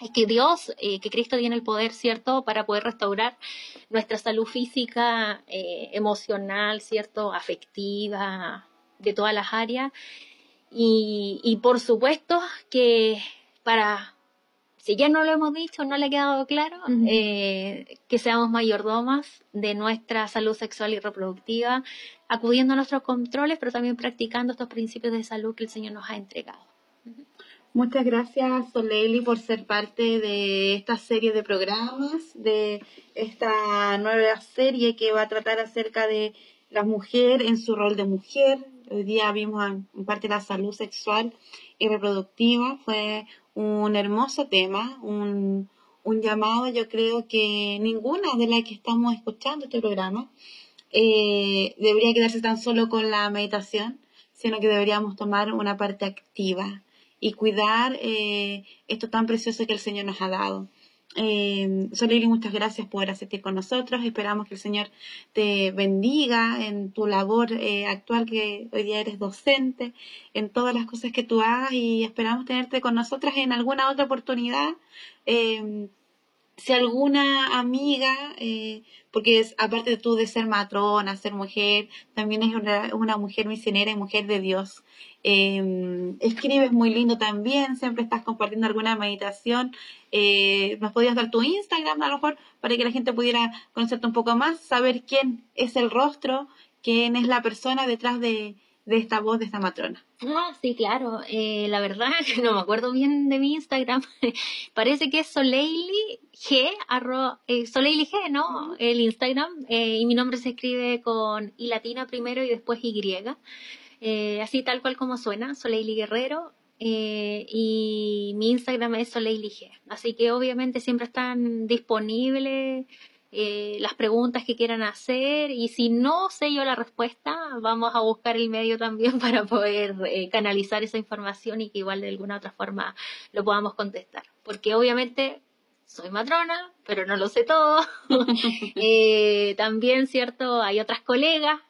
es que Dios, eh, que Cristo tiene el poder, ¿cierto?, para poder restaurar nuestra salud física, eh, emocional, ¿cierto?, afectiva, de todas las áreas. Y, y por supuesto que para si ya no lo hemos dicho, no le ha quedado claro, eh, que seamos mayordomas de nuestra salud sexual y reproductiva, acudiendo a nuestros controles, pero también practicando estos principios de salud que el Señor nos ha entregado. Muchas gracias, Soleli, por ser parte de esta serie de programas, de esta nueva serie que va a tratar acerca de la mujer en su rol de mujer. Hoy día vimos en parte la salud sexual y reproductiva. Fue un hermoso tema, un, llamado, yo creo que ninguna de las que estamos escuchando este programa eh, debería quedarse tan solo con la meditación, sino que deberíamos tomar una parte activa y cuidar eh, esto tan precioso que el Señor nos ha dado. Eh, muchas gracias por asistir con nosotros. Esperamos que el Señor te bendiga en tu labor eh, actual, que hoy día eres docente, en todas las cosas que tú hagas y esperamos tenerte con nosotras en alguna otra oportunidad. Eh, si alguna amiga, eh, porque es, aparte de tú de ser matrona, ser mujer, también es una, una mujer misionera y mujer de Dios. Eh, escribes muy lindo también, siempre estás compartiendo alguna meditación. Eh, nos podías dar tu Instagram a lo mejor para que la gente pudiera conocerte un poco más, saber quién es el rostro, quién es la persona detrás de, de esta voz de esta matrona. Ah, sí, claro. Eh, la verdad que no me acuerdo bien de mi Instagram. Parece que es Soleili G, arro, eh, Soleili G, ¿no? El Instagram. Eh, y mi nombre se escribe con I latina primero y después Y. Eh, así tal cual como suena, Soleili Guerrero. Eh, y mi Instagram es Soleili G. Así que obviamente siempre están disponibles eh, las preguntas que quieran hacer y si no sé yo la respuesta, vamos a buscar el medio también para poder eh, canalizar esa información y que igual de alguna otra forma lo podamos contestar. Porque obviamente soy matrona, pero no lo sé todo. Eh, también, ¿cierto? Hay otras colegas.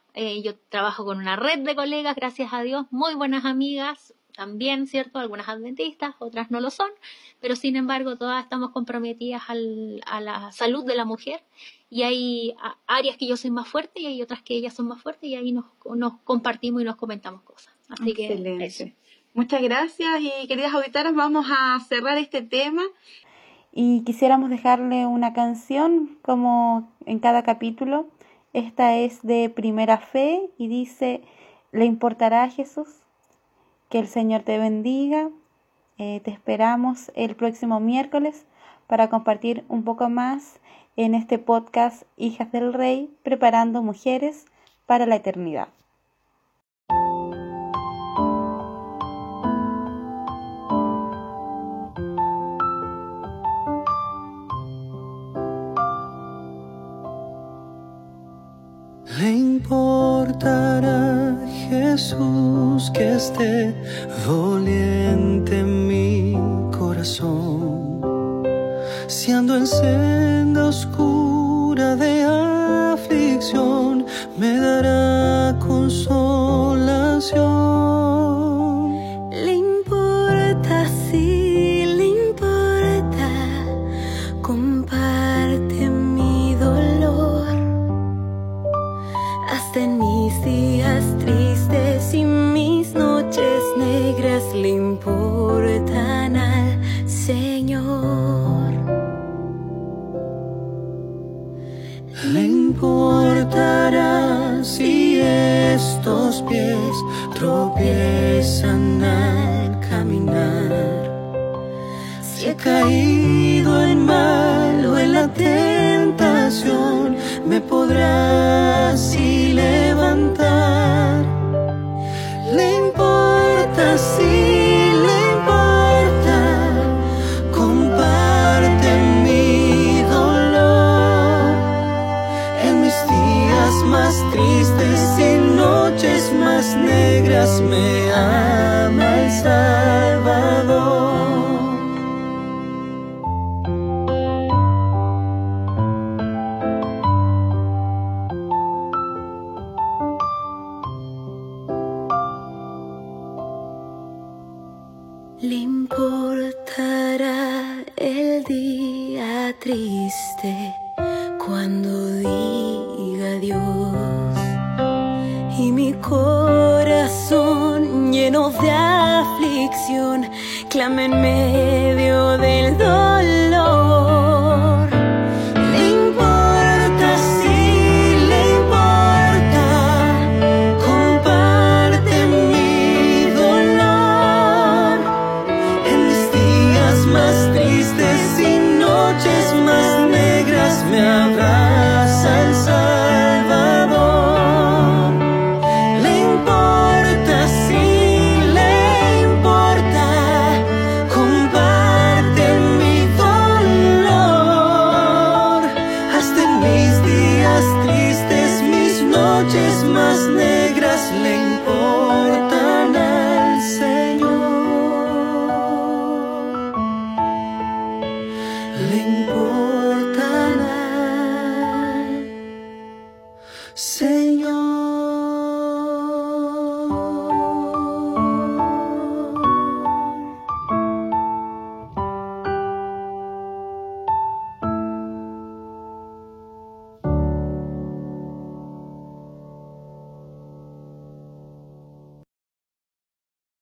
yo trabajo con una red de colegas, gracias a Dios, muy buenas amigas, también, ¿cierto? Algunas adventistas, otras no lo son, pero sin embargo todas estamos comprometidas a la salud de la mujer y hay áreas que yo soy más fuerte y hay otras que ellas son más fuertes y ahí nos, compartimos y nos comentamos cosas. Así Excelente. Muchas gracias y queridas auditoras, vamos a cerrar este tema y quisiéramos dejarle una canción como en cada capítulo. Esta es de Primera Fe y dice, ¿le importará a Jesús? Que el Señor te bendiga. Eh, te esperamos el próximo miércoles para compartir un poco más en este podcast Hijas del Rey, preparando mujeres para la eternidad. Jesús que esté doliente en mi corazón, si ando en senda oscura de aflicción, me dará consolación. Me